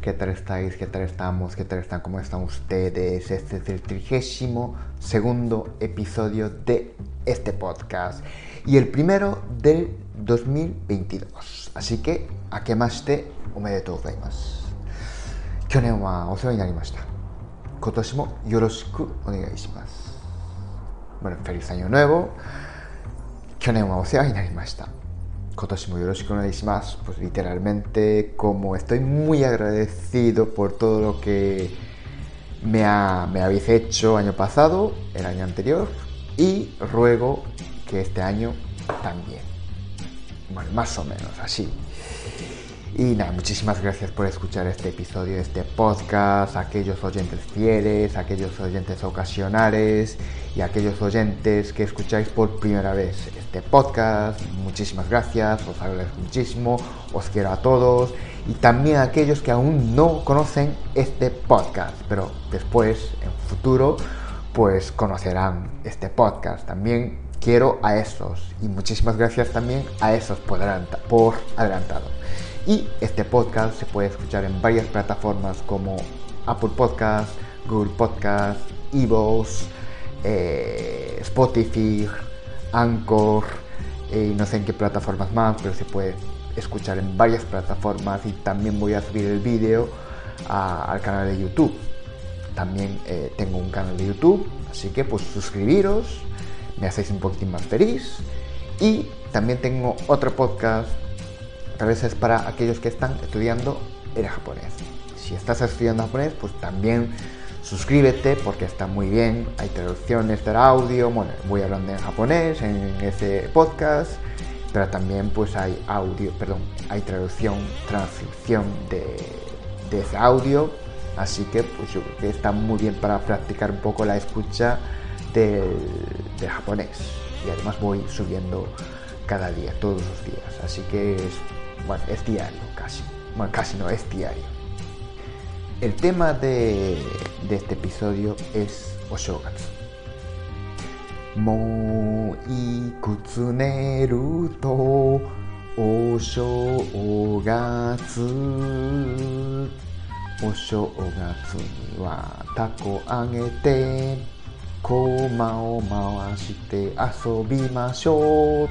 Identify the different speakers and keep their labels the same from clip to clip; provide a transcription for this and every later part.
Speaker 1: ¿Qué tal estáis? ¿Qué tal estamos? ¿Qué tal están? ¿Cómo están ustedes? Este es el trigésimo segundo episodio de este podcast y el primero del 2022. Así que, a que más te omedetou gozaimasu. 去年はお世話になりました。今年もよろしくお願いします。Bueno, feliz año nuevo. 去年はお世話になりました。 Pues literalmente, como estoy muy agradecido por todo lo que me, ha- me habéis hecho año pasado, el año anterior, y ruego que este año también. Bueno, más o menos así. Y nada, muchísimas gracias por escuchar este episodio, este podcast, aquellos oyentes fieles, aquellos oyentes ocasionales y aquellos oyentes que escucháis por primera vez este podcast. Muchísimas gracias, os agradezco muchísimo, os quiero a todos y también a aquellos que aún no conocen este podcast, pero después, en futuro, pues conocerán este podcast. También quiero a esos y muchísimas gracias también a esos por, por adelantado. Y este podcast se puede escuchar en varias plataformas como Apple Podcast, Google Podcast, Evox, eh, Spotify, Anchor eh, no sé en qué plataformas más, pero se puede escuchar en varias plataformas y también voy a subir el vídeo al canal de YouTube. También eh, tengo un canal de YouTube, así que pues suscribiros, me hacéis un poquitín más feliz. Y también tengo otro podcast tal vez es para aquellos que están estudiando el japonés. Si estás estudiando japonés, pues también suscríbete porque está muy bien. Hay traducciones del audio, bueno, voy hablando en japonés en ese podcast, pero también pues hay audio, perdón, hay traducción, transcripción de, de ese audio. Así que pues yo creo que está muy bien para practicar un poco la escucha del, del japonés. Y además voy subiendo cada día, todos los días. Así que es, bueno, es diario casi. Bueno, casi no, es diario. El tema de, de este episodio es Oshogatsu. Mo ikutsuneru to Oshogatsu. Oshogatsu ni wa tako agete, koma o mawashite asobimashou.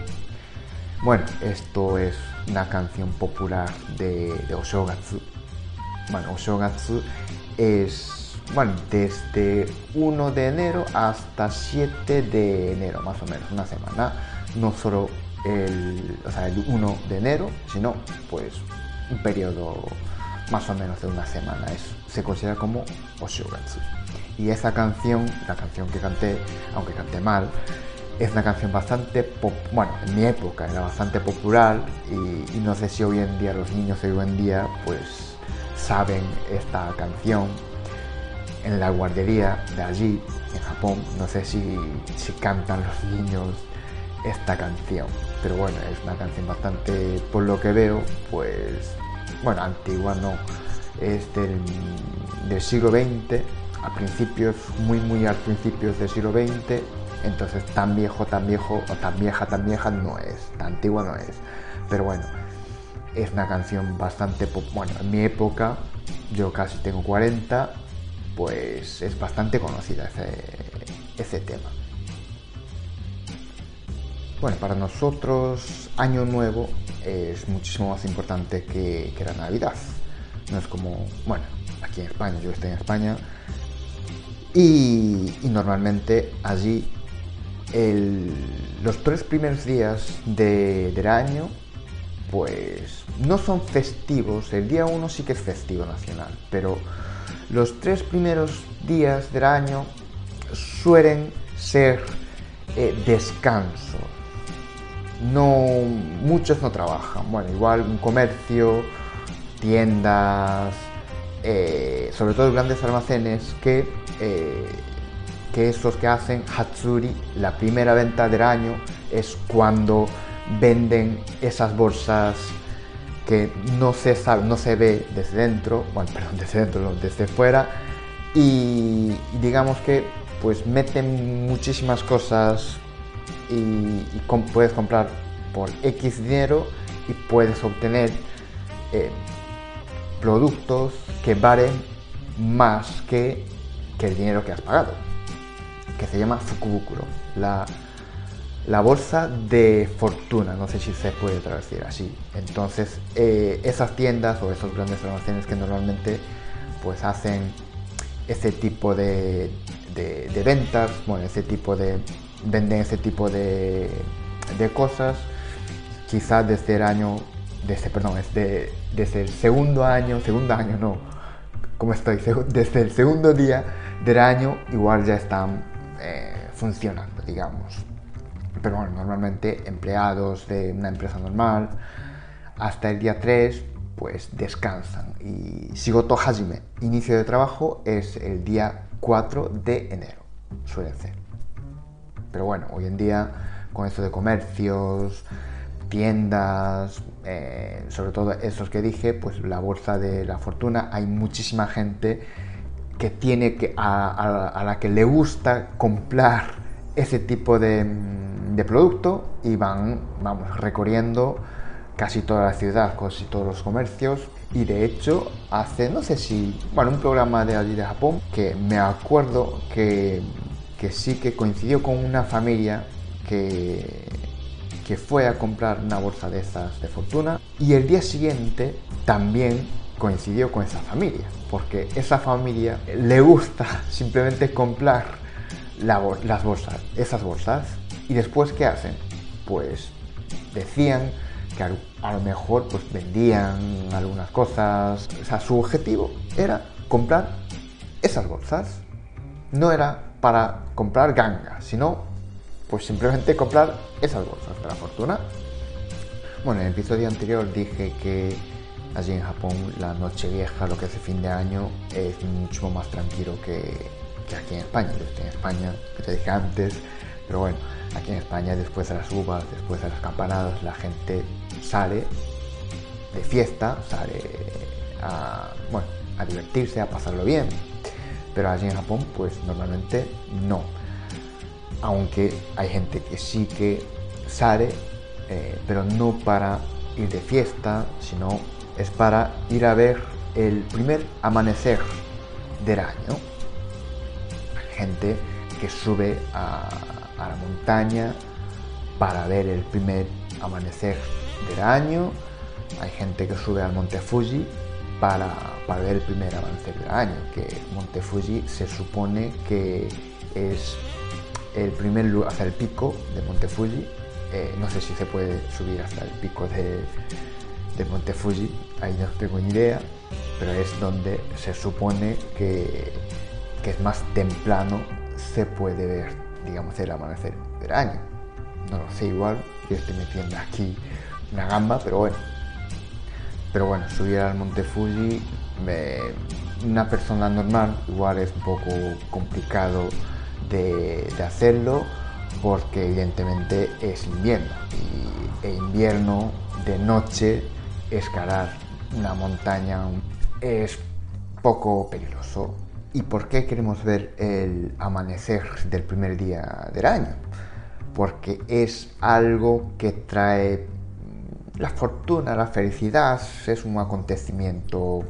Speaker 1: Bueno, esto es una canción popular de, de Oshogatsu bueno, Oshogatsu es, bueno, desde 1 de enero hasta 7 de enero, más o menos, una semana. No solo el, o sea, el 1 de enero, sino pues un periodo más o menos de una semana. Es, se considera como Oshogatsu. Y esa canción, la canción que canté, aunque canté mal, es una canción bastante, pop- bueno, en mi época era bastante popular y, no sé si hoy en día los niños de hoy en día pues saben esta canción en la guardería de allí, en Japón, no sé si, si cantan los niños esta canción, pero bueno, es una canción bastante, por lo que veo, pues, bueno, antigua no, es del, del siglo XX, a principios, muy, muy al principios del siglo XX, entonces tan viejo, tan viejo, o tan vieja, tan vieja no es, tan antigua no es, pero bueno, es una canción bastante, pop- bueno, en mi época, yo casi tengo 40, pues es bastante conocida ese, ese tema. Bueno, para nosotros Año Nuevo es muchísimo más importante que, que la Navidad. No es como, bueno, aquí en España, yo estoy en España, y, normalmente allí los tres primeros días de- del año pues no son festivos, el día uno sí que es festivo nacional, pero los tres primeros días del año suelen ser eh, descanso. No, muchos no trabajan. Bueno, igual un comercio, tiendas, eh, sobre todo grandes almacenes, que, eh, que estos que hacen Hatsuri, la primera venta del año es cuando venden esas bolsas que no se sabe, no se ve desde dentro, bueno, perdón, desde dentro, desde fuera, y, digamos que pues meten muchísimas cosas y, puedes comprar por X dinero y puedes obtener eh, productos que valen más que, que, el dinero que has pagado, que se llama Fukubukuro, la bolsa de fortuna, no sé si se puede traducir así. Entonces, eh, esas tiendas o esos grandes almacenes que normalmente pues hacen ese tipo de, de, ventas, bueno, ese tipo de, venden ese tipo de, de cosas, quizás desde el año, desde, perdón, desde, desde el segundo año, segundo año no, ¿cómo estoy? Desde el segundo día del año igual ya están eh, funcionando, digamos. Pero bueno, normalmente empleados de una empresa normal, hasta el día 3 pues descansan. Y Shigoto Hajime, inicio de trabajo, es el día 4 de enero, suele ser. Pero bueno, hoy en día con esto de comercios, tiendas, eh, sobre todo esos que dije, pues la bolsa de la fortuna, hay muchísima gente que tiene que, a, la que le gusta comprar ese tipo de, de producto y van, vamos, recorriendo casi toda la ciudad, casi todos los comercios. Y de hecho, hace, no sé si, bueno, un programa de allí de Japón, que me acuerdo que, que sí que coincidió con una familia que, que fue a comprar una bolsa de estas de fortuna. Y el día siguiente también coincidió con esa familia, porque esa familia le gusta simplemente comprar las bolsas, esas bolsas. Y después, ¿qué hacen? Pues decían que a lo mejor pues vendían algunas cosas. O sea, su objetivo era comprar esas bolsas. No era para comprar ganga, sino pues simplemente comprar esas bolsas de la fortuna. Bueno, en el episodio anterior dije que allí en Japón la noche vieja, lo que el fin de año, es mucho más tranquilo que, que aquí en España. Yo estoy en España, que te dije antes, pero bueno, aquí en España después de las uvas, después de las campanadas, la gente sale de fiesta, sale a, bueno, a divertirse, a pasarlo bien. Pero allí en Japón, pues normalmente no. Aunque hay gente que sí que sale, eh, pero no para ir de fiesta, sino es para ir a ver el primer amanecer del año. Gente que sube a, a la montaña para ver el primer amanecer del año. Hay gente que sube al Monte Fuji para, para ver el primer amanecer del año, que Monte Fuji se supone que es el primer lugar, hasta el pico de Monte Fuji. Eh, no sé si se puede subir hasta el pico de, de Monte Fuji, ahí no tengo ni idea, pero es donde se supone que, que es más temprano se puede ver, digamos, el amanecer del año. No lo sé igual, yo estoy metiendo aquí una gamba, pero bueno. Pero bueno, subir al Monte Fuji, una persona normal igual es un poco complicado de, hacerlo porque evidentemente es invierno y e invierno de noche escalar una montaña es poco peligroso. ¿Y por qué queremos ver el amanecer del primer día del año? Porque es algo que trae la fortuna, la felicidad es un acontecimiento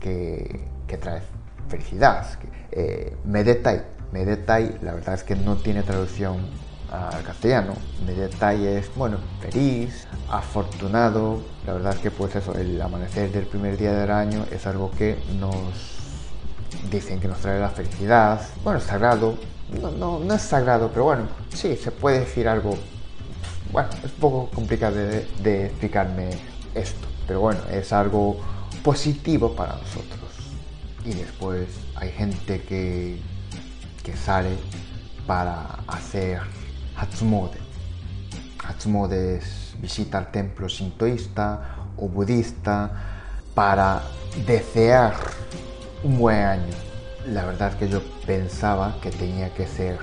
Speaker 1: que, trae felicidad. Eh, Medetai, Medetai, la verdad es que no tiene traducción al castellano. Medetai es, bueno, feliz, afortunado. La verdad es que pues eso, el amanecer del primer día del año es algo que nos dicen que nos trae la felicidad. Bueno, es sagrado. No, no, es sagrado, pero bueno, sí, se puede decir algo bueno, es un poco complicado de, explicarme esto, pero bueno, es algo positivo para nosotros. Y después hay gente que, que sale para hacer Hatsumode. Hatsumode es visitar templos sintoísta o budista para desear un buen año. La verdad es que yo pensaba que tenía que ser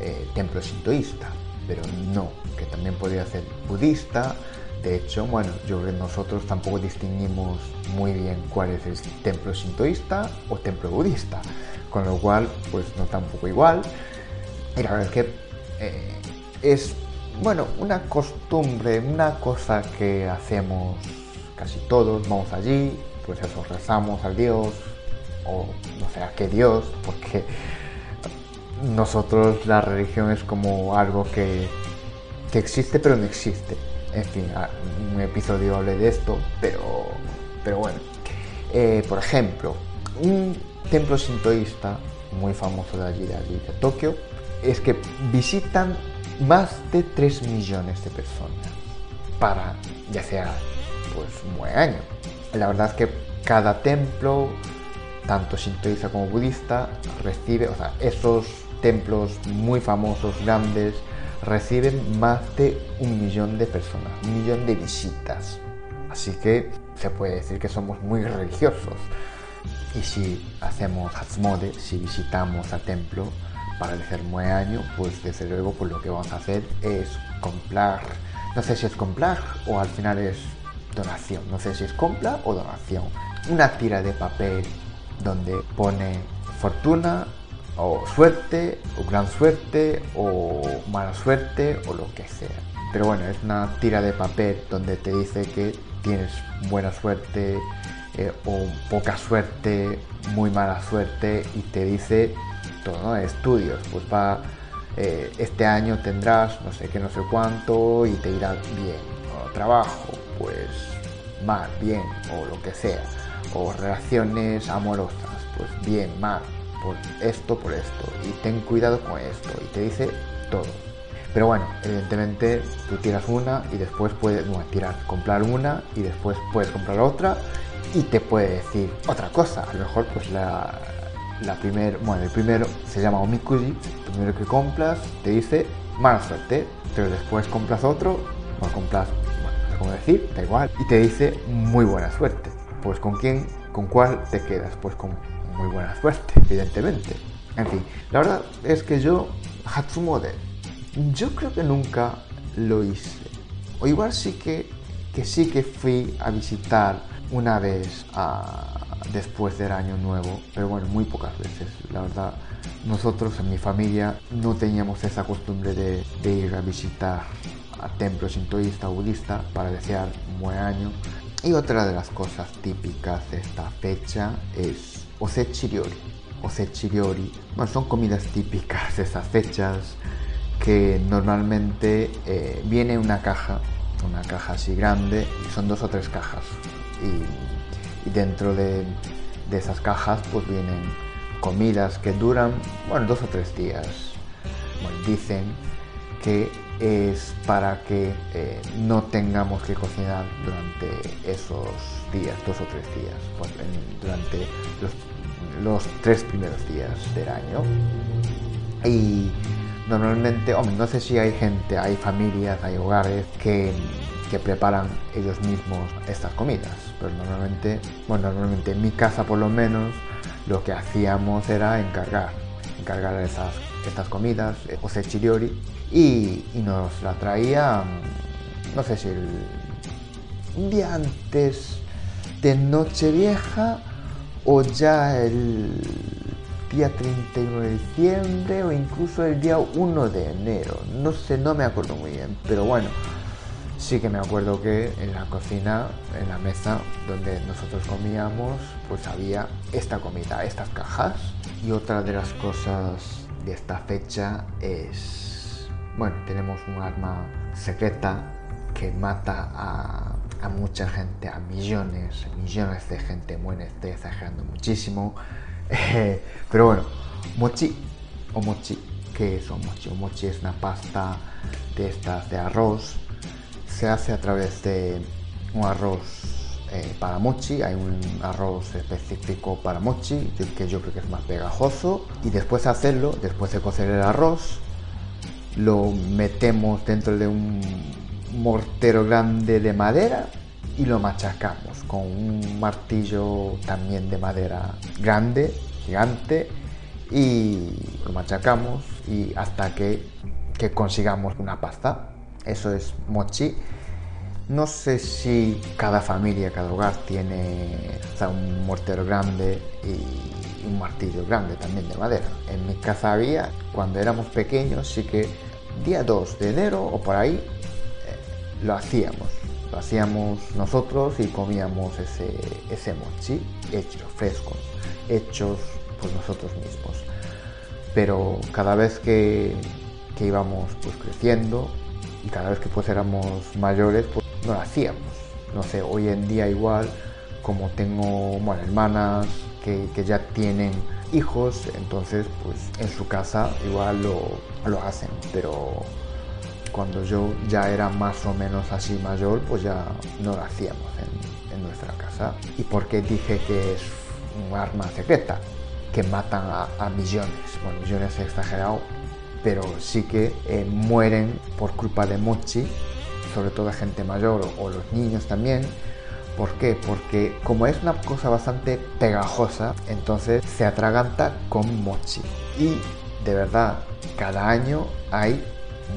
Speaker 1: eh, templo sintoísta, pero no, que también podría ser budista. De hecho, bueno, yo nosotros tampoco distinguimos muy bien cuál es el templo sintoísta o templo budista, con lo cual, pues nos da un poco igual. Y la verdad es que eh, es, bueno, una costumbre, una cosa que hacemos casi todos, vamos allí, pues eso, rezamos al Dios, o no a qué Dios, porque nosotros la religión es como algo que, que existe pero no existe. En fin, un episodio hablé de esto, pero, pero bueno. Eh, por ejemplo, un templo sintoísta muy famoso de allí, de allí, de Tokio, es que visitan más de 3 millones de personas para ya sea pues un buen año. La verdad es que cada templo, tanto sintoísta como budista, recibe, o sea, esos templos muy famosos, grandes, reciben más de un millón de personas, un millón de visitas. Así que se puede decir que somos muy religiosos. Y si hacemos Hatsmode, si visitamos al templo para el año, pues desde luego pues lo que vamos a hacer es comprar, no sé si es comprar o al final es donación, no sé si es compra o donación, una tira de papel donde pone fortuna o suerte o gran suerte o mala suerte o lo que sea. Pero bueno, es una tira de papel donde te dice que tienes buena suerte eh, o poca suerte, muy mala suerte y te dice todo, ¿no? Estudios, pues va, eh, este año tendrás no sé qué, no sé cuánto y te irá bien. O trabajo, pues mal, bien o lo que sea. O relaciones amorosas, pues bien, mal, por esto, por esto. Y ten cuidado con esto. Y te dice todo. Pero bueno, evidentemente tú tiras una y después puedes, no, tirar, comprar una y después puedes comprar otra y te puede decir otra cosa. A lo mejor pues la, la primer, bueno, el primero se llama Omikuji, el primero que compras te dice mala suerte, pero después compras otro, o compras, bueno, como decir, da igual, y te dice muy buena suerte. Pues con quién, con cuál te quedas, pues con muy buena suerte, evidentemente. En fin, la verdad es que yo, Hatsumode, yo creo que nunca lo hice. O igual sí que, que sí que fui a visitar una vez después del año nuevo, pero bueno, muy pocas veces, la verdad. Nosotros en mi familia no teníamos esa costumbre de, ir a visitar a templos sintoísta budista para desear un buen año. Y otra de las cosas típicas de esta fecha es osechiriori. Osechiriori, bueno, son comidas típicas de estas fechas que normalmente eh, viene una caja, una caja así grande, y son dos o tres cajas. Y, dentro de, esas cajas pues vienen comidas que duran, bueno, dos o tres días. dicen que es para que eh, no tengamos que cocinar durante esos días, dos o tres días, pues, durante los, los, tres primeros días del año. Y Normalmente, hombre, no sé si hay gente, hay familias, hay hogares que, que preparan ellos mismos estas comidas, pero normalmente, bueno, normalmente en mi casa por lo menos, lo que hacíamos era encargar, encargar esas, estas comidas, eh, o sechiriori, y, nos la traían, no sé si el, día antes de Nochevieja o ya el día 31 de diciembre o incluso el día 1 de enero. No sé, no me acuerdo muy bien, pero bueno, sí que me acuerdo que en la cocina, en la mesa donde nosotros comíamos, pues había esta comida, estas cajas. Y otra de las cosas de esta fecha es, bueno, tenemos un arma secreta que mata a, mucha gente, a millones, millones de gente, muere, estoy exagerando muchísimo pero bueno, mochi o mochi, ¿qué es o mochi? O mochi es una pasta de estas de arroz. Se hace a través de un arroz eh, para mochi. Hay un arroz específico para mochi, que yo creo que es más pegajoso. Y después de hacerlo, después de cocer el arroz, lo metemos dentro de un mortero grande de madera y lo machacamos con un martillo también de madera grande, gigante, y lo machacamos y hasta que, que consigamos una pasta. Eso es mochi. No sé si cada familia, cada hogar tiene un mortero grande y un martillo grande también de madera. En mi casa había, cuando éramos pequeños, sí que día 2 de enero o por ahí eh, lo hacíamos. Lo hacíamos nosotros y comíamos ese, mochi hecho, frescos, hechos por nosotros mismos. Pero cada vez que, que íbamos pues creciendo y cada vez que pues éramos mayores, pues no lo hacíamos. No sé, hoy en día igual, como tengo bueno, hermanas que, que ya tienen hijos, entonces pues en su casa igual lo, lo hacen, pero cuando yo ya era más o menos así mayor, pues ya no lo hacíamos en, en nuestra casa. ¿Y por qué dije que es un arma secreta? Que matan a, a millones, bueno, millones exagerado, pero sí que eh, mueren por culpa de mochi, sobre todo gente mayor o, o los niños también, ¿Por qué? Porque como es una cosa bastante pegajosa, entonces se atraganta con mochi. Y de verdad, cada año hay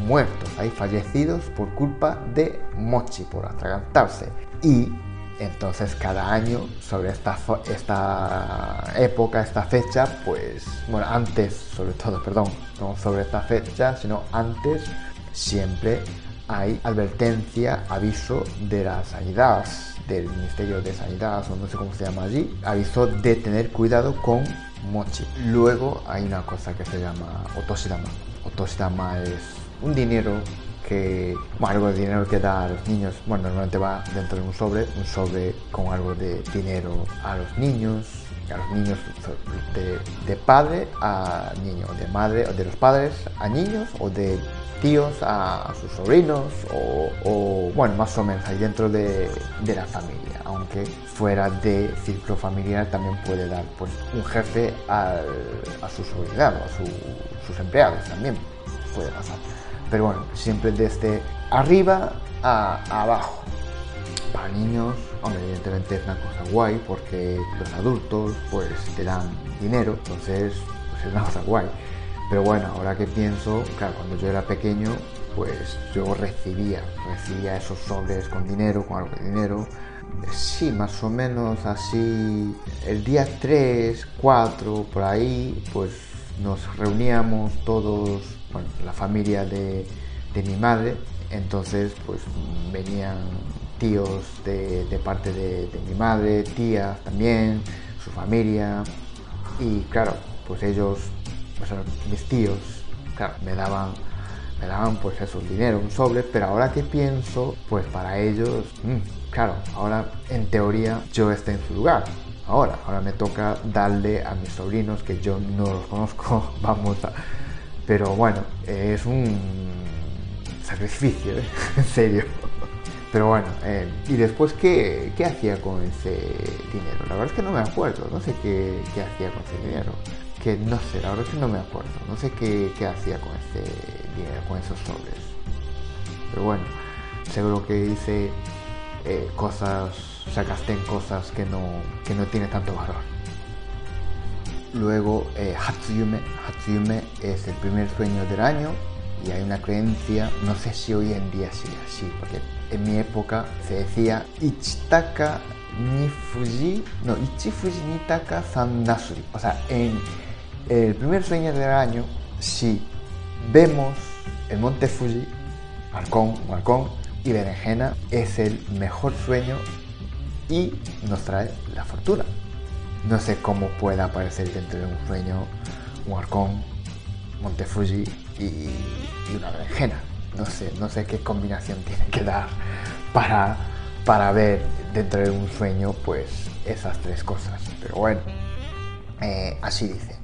Speaker 1: muertos, hay fallecidos por culpa de mochi, por atragantarse. Y entonces cada año sobre esta, esta época, esta fecha, pues, bueno, antes sobre todo, perdón, no sobre esta fecha, sino antes, siempre hay advertencia, aviso de la sanidad, del Ministerio de Sanidad o no sé cómo se llama allí, avisó de tener cuidado con mochi. Luego hay una cosa que se llama otoshidama. Otoshidama es un dinero que, bueno, algo de dinero que da a los niños, bueno, normalmente va dentro de un sobre, un sobre con algo de dinero a los niños, a los niños de, de padre a niño, de madre, de los padres a niños, o de tíos a sus sobrinos o, o, bueno, más o menos ahí dentro de, de, la familia, aunque fuera de círculo familiar también puede dar pues un jefe al, a su subordinado, a su, sus empleados también puede pasar. Pero bueno, siempre desde arriba a, a abajo. Para niños, hombre, evidentemente es una cosa guay porque los adultos pues te dan dinero, entonces pues es una cosa guay pero bueno, ahora que pienso, claro, cuando yo era pequeño, pues yo recibía, recibía esos sobres con dinero, con algo de dinero. Sí, más o menos así, el día 3, 4, por ahí, pues nos reuníamos todos, bueno, la familia de, de mi madre, entonces pues venían tíos de, de parte de, de mi madre, tías también, su familia, y claro, pues ellos mis tíos, claro, me daban, me daban pues eso, dinero, un sobre, pero ahora que pienso, pues para ellos, mmm, claro, ahora en teoría yo estoy en su lugar. Ahora, ahora me toca darle a mis sobrinos que yo no los conozco, vamos a... Pero bueno, es un sacrificio, ¿eh? en serio. Pero bueno, eh, ¿y después qué, qué, hacía con ese dinero? La verdad es que no me acuerdo, no sé qué, qué hacía con ese dinero que no sé, la verdad es que no me acuerdo, no sé qué, qué hacía con ese dinero, con esos sobres. Pero bueno, seguro que hice eh, cosas, o gasté en cosas que no, que no tiene tanto valor. Luego, eh, Hatsuyume. Hatsuyume es el primer sueño del año y hay una creencia, no sé si hoy en día sigue así, porque en mi época se decía Ichitaka ni Fuji, no, Ichifuji ni Taka Sandasuri. O sea, en el primer sueño del año, si vemos el monte Fuji, Halcón, Halcón y Berenjena, es el mejor sueño y nos trae la fortuna. No sé cómo puede aparecer dentro de un sueño un halcón, monte Fuji y, y, una berenjena. No sé, no sé qué combinación tiene que dar para, para ver dentro de un sueño pues esas tres cosas. Pero bueno, eh, así dice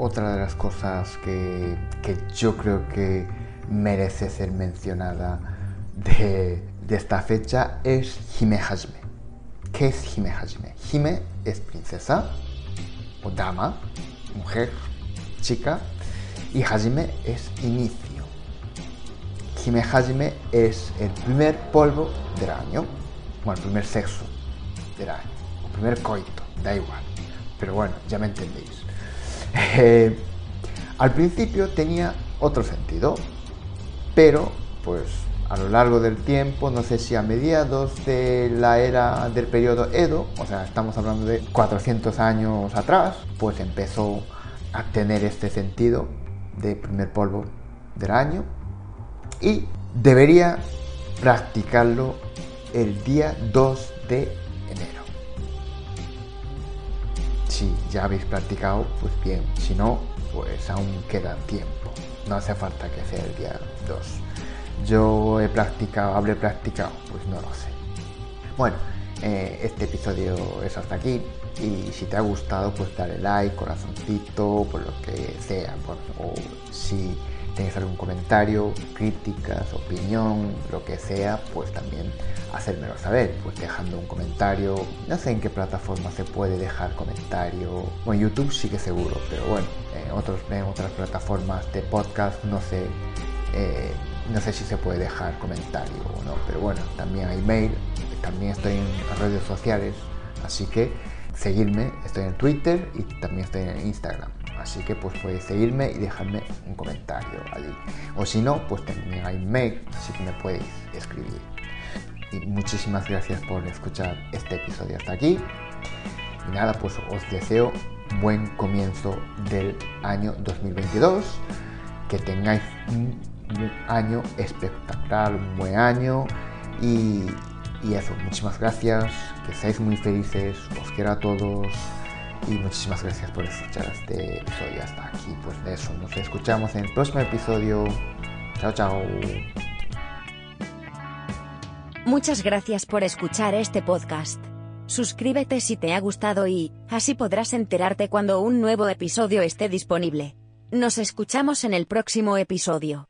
Speaker 1: otra de las cosas que, que, yo creo que merece ser mencionada de, de esta fecha es Hime Hajime. ¿Qué es Hime Hajime? Hime es princesa o dama, mujer, chica, y Hajime es inicio. Hime Hajime es el primer polvo del año, o el primer sexo del año, o primer coito, da igual. Pero bueno, ya me entendéis. Eh, al principio tenía otro sentido, pero pues a lo largo del tiempo, no sé si a mediados de la era del periodo Edo, o sea, estamos hablando de 400 años atrás, pues empezó a tener este sentido de primer polvo del año y debería practicarlo el día 2 de Si ya habéis practicado, pues bien, si no, pues aún queda tiempo. No hace falta que sea el día 2 yo he practicado, habré practicado, pues no lo sé. Bueno, eh, este episodio es hasta aquí y si te ha gustado pues dale like, corazoncito, por lo que sea, o si tienes algún comentario, críticas, opinión, lo que sea, pues también hacérmelo saber, pues dejando un comentario, no sé en qué plataforma se puede dejar comentario, o en YouTube sí que seguro, pero bueno, en, otros, en otras plataformas de podcast no sé. Eh, no sé si se puede dejar comentario o no, pero bueno, también hay mail, también estoy en redes sociales, así que seguirme, estoy en Twitter y también estoy en Instagram. Así que pues puedes seguirme y dejarme un comentario allí. O si no, pues también hay mail, así que me podéis escribir. Y muchísimas gracias por escuchar este episodio hasta aquí. Y nada, pues os deseo buen comienzo del año 2022. Que tengáis un un año espectacular, un buen año y, eso, muchísimas gracias, que seáis muy felices, os quiero a todos y muchísimas gracias por escuchar este episodio hasta aquí. Pues de eso, nos escuchamos en el próximo episodio. Chao, chao.
Speaker 2: Muchas gracias por escuchar este podcast. Suscríbete si te ha gustado y, así podrás enterarte cuando un nuevo episodio esté disponible. Nos escuchamos en el próximo episodio.